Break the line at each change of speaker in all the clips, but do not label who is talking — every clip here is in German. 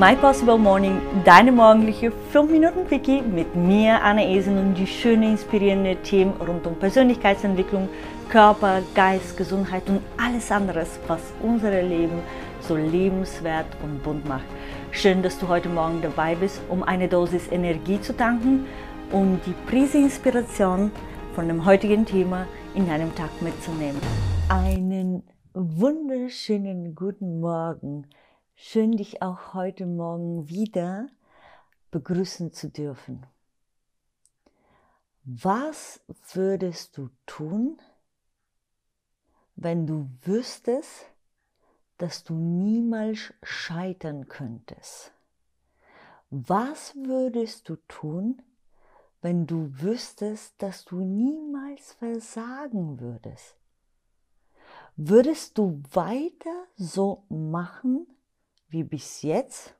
My Possible Morning, deine morgendliche 5 Minuten Quickie mit mir, Anna Esen und die schönen, inspirierenden Themen rund um Persönlichkeitsentwicklung, Körper, Geist, Gesundheit und alles anderes, was unser Leben so lebenswert und bunt macht. Schön, dass du heute Morgen dabei bist, um eine Dosis Energie zu tanken und die Prise Inspiration von dem heutigen Thema in deinem Tag mitzunehmen. Einen wunderschönen guten Morgen. Schön, dich auch heute Morgen wieder begrüßen zu dürfen. Was würdest du tun, wenn du wüsstest, dass du niemals scheitern könntest? Was würdest du tun, wenn du wüsstest, dass du niemals versagen würdest? Würdest du weiter so machen wie bis jetzt?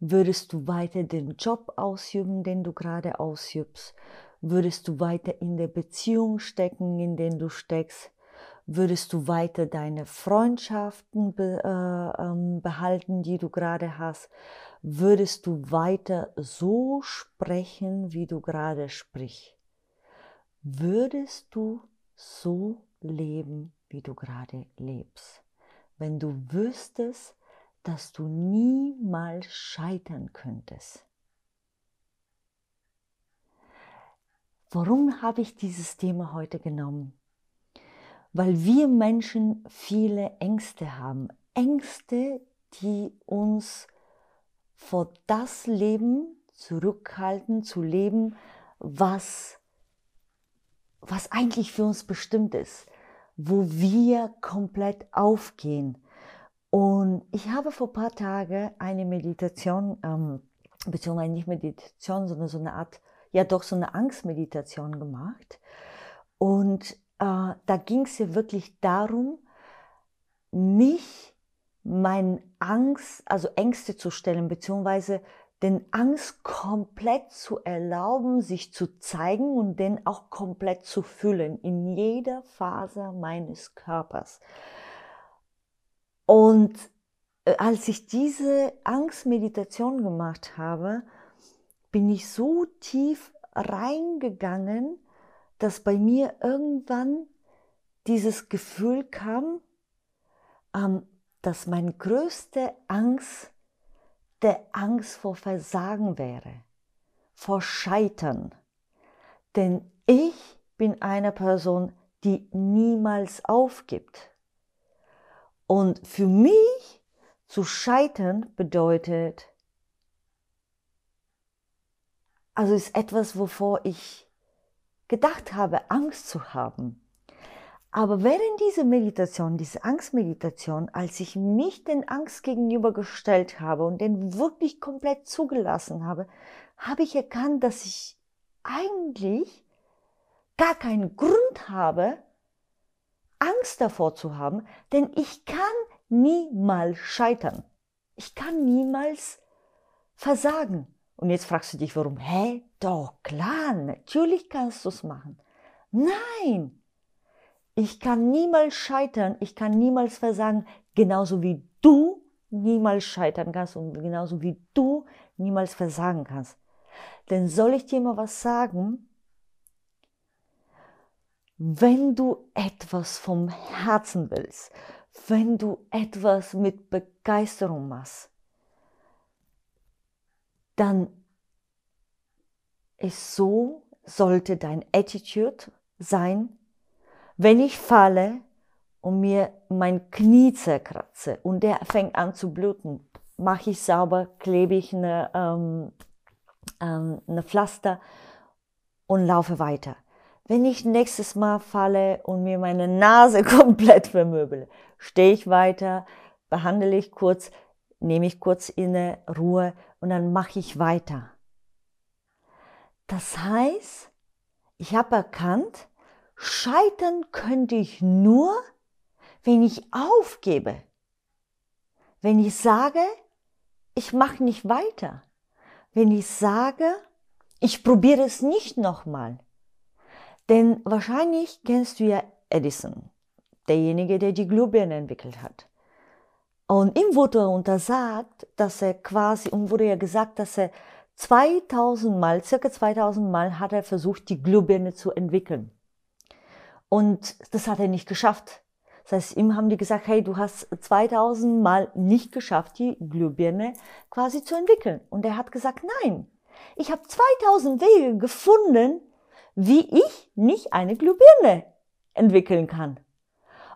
Würdest du weiter den Job ausüben, den du gerade ausübst? Würdest du weiter in der Beziehung stecken, in den du steckst? Würdest du weiter deine Freundschaften be, äh, ähm, behalten, die du gerade hast? Würdest du weiter so sprechen, wie du gerade sprichst? Würdest du so leben, wie du gerade lebst? Wenn du wüsstest, dass du niemals scheitern könntest. Warum habe ich dieses Thema heute genommen? Weil wir Menschen viele Ängste haben. Ängste, die uns vor das Leben zurückhalten, zu leben, was, was eigentlich für uns bestimmt ist, wo wir komplett aufgehen, und ich habe vor ein paar Tagen eine Meditation, ähm, beziehungsweise nicht Meditation, sondern so eine Art, ja doch so eine Angstmeditation gemacht. Und äh, da ging es ja wirklich darum, mich, mein Angst, also Ängste zu stellen, beziehungsweise den Angst komplett zu erlauben, sich zu zeigen und den auch komplett zu fühlen in jeder Phase meines Körpers. Und äh, als ich diese Angstmeditation gemacht habe, bin ich so tief reingegangen, dass bei mir irgendwann dieses Gefühl kam, ähm, dass meine größte Angst der Angst vor Versagen wäre, vor Scheitern. Denn ich bin eine Person, die niemals aufgibt. Und für mich zu scheitern bedeutet, also ist etwas, wovor ich gedacht habe, Angst zu haben. Aber während dieser Meditation, diese Angstmeditation, als ich mich den Angst gegenübergestellt habe und den wirklich komplett zugelassen habe, habe ich erkannt, dass ich eigentlich gar keinen Grund habe, Angst davor zu haben, denn ich kann niemals scheitern. Ich kann niemals versagen. Und jetzt fragst du dich, warum? Hä? Doch, klar, natürlich kannst du es machen. Nein! Ich kann niemals scheitern, ich kann niemals versagen, genauso wie du niemals scheitern kannst und genauso wie du niemals versagen kannst. Denn soll ich dir mal was sagen? Wenn du etwas vom Herzen willst, wenn du etwas mit Begeisterung machst, dann ist so, sollte dein Attitude sein, wenn ich falle und mir mein Knie zerkratze und der fängt an zu bluten, mache ich sauber, klebe ich eine, ähm, ähm, eine Pflaster und laufe weiter wenn ich nächstes Mal falle und mir meine Nase komplett vermöbele, stehe ich weiter, behandle ich kurz, nehme ich kurz inne Ruhe und dann mache ich weiter. Das heißt, ich habe erkannt, scheitern könnte ich nur, wenn ich aufgebe. Wenn ich sage, ich mache nicht weiter. Wenn ich sage, ich probiere es nicht nochmal. Denn wahrscheinlich kennst du ja Edison, derjenige, der die Glühbirne entwickelt hat. Und ihm wurde untersagt, dass er quasi, und wurde ja gesagt, dass er 2000 Mal, circa 2000 Mal hat er versucht, die Glühbirne zu entwickeln. Und das hat er nicht geschafft. Das heißt, ihm haben die gesagt, hey, du hast 2000 Mal nicht geschafft, die Glühbirne quasi zu entwickeln. Und er hat gesagt, nein, ich habe 2000 Wege gefunden, wie ich nicht eine Glühbirne entwickeln kann.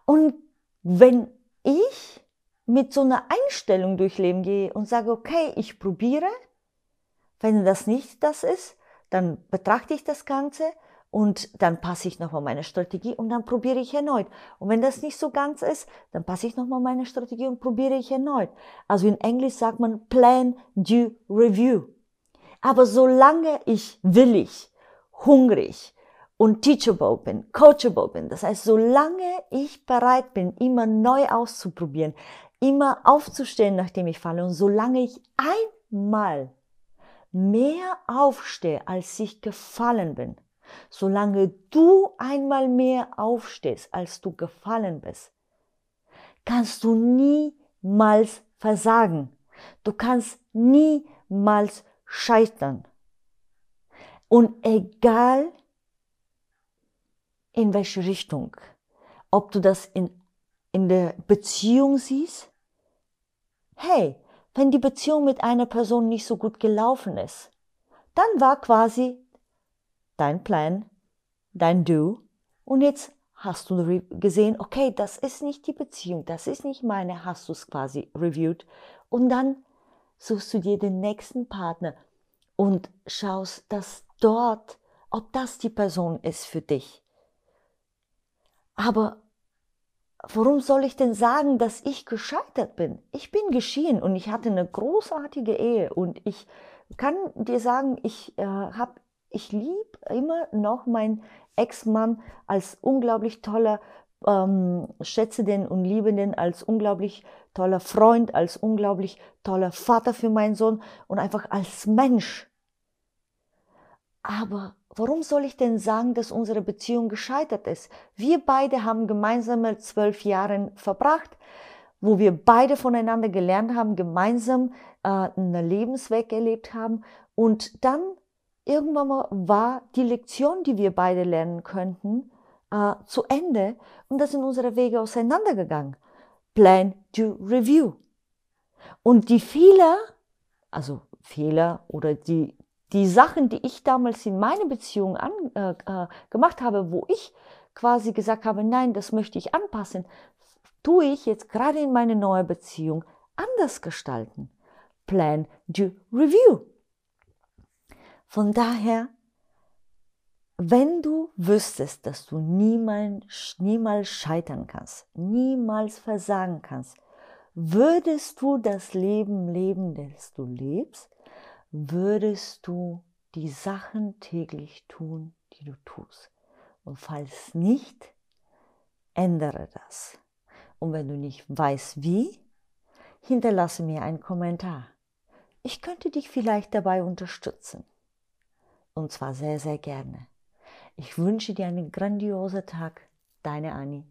Und wenn ich mit so einer Einstellung durch Leben gehe und sage, okay, ich probiere, wenn das nicht das ist, dann betrachte ich das Ganze und dann passe ich nochmal meine Strategie und dann probiere ich erneut. Und wenn das nicht so ganz ist, dann passe ich nochmal meine Strategie und probiere ich erneut. Also in Englisch sagt man Plan, Do, Review. Aber solange ich willig, hungrig und teachable bin, coachable bin, das heißt, solange ich bereit bin, immer neu auszuprobieren, immer aufzustehen, nachdem ich falle und solange ich einmal mehr aufstehe, als ich gefallen bin, solange du einmal mehr aufstehst, als du gefallen bist, kannst du niemals versagen. Du kannst niemals scheitern. Und egal in welche Richtung, ob du das in, in der Beziehung siehst, hey, wenn die Beziehung mit einer Person nicht so gut gelaufen ist, dann war quasi dein Plan, dein Do. Und jetzt hast du gesehen, okay, das ist nicht die Beziehung, das ist nicht meine, hast du es quasi reviewed. Und dann suchst du dir den nächsten Partner und schaust, dass dort, ob das die Person ist für dich. Aber warum soll ich denn sagen, dass ich gescheitert bin? Ich bin geschieden und ich hatte eine großartige Ehe und ich kann dir sagen, ich äh, habe, ich liebe immer noch meinen Ex-Mann als unglaublich toller ähm, schätze den und liebe den als unglaublich toller Freund, als unglaublich toller Vater für meinen Sohn und einfach als Mensch. Aber warum soll ich denn sagen, dass unsere Beziehung gescheitert ist? Wir beide haben gemeinsame zwölf Jahre verbracht, wo wir beide voneinander gelernt haben, gemeinsam äh, einen Lebensweg erlebt haben. Und dann irgendwann mal war die Lektion, die wir beide lernen könnten, äh, zu Ende und da sind unsere Wege auseinandergegangen. Plan to review. Und die Fehler, also Fehler oder die, die Sachen, die ich damals in meiner Beziehung an, äh, äh, gemacht habe, wo ich quasi gesagt habe, nein, das möchte ich anpassen, tue ich jetzt gerade in meiner neuen Beziehung anders gestalten. Plan to review. Von daher, wenn du wüsstest, dass du niemals, niemals scheitern kannst, niemals versagen kannst, würdest du das Leben leben, das du lebst, würdest du die Sachen täglich tun, die du tust. Und falls nicht, ändere das. Und wenn du nicht weißt wie, hinterlasse mir einen Kommentar. Ich könnte dich vielleicht dabei unterstützen. Und zwar sehr, sehr gerne. Ich wünsche dir einen grandiosen Tag. Deine Annie.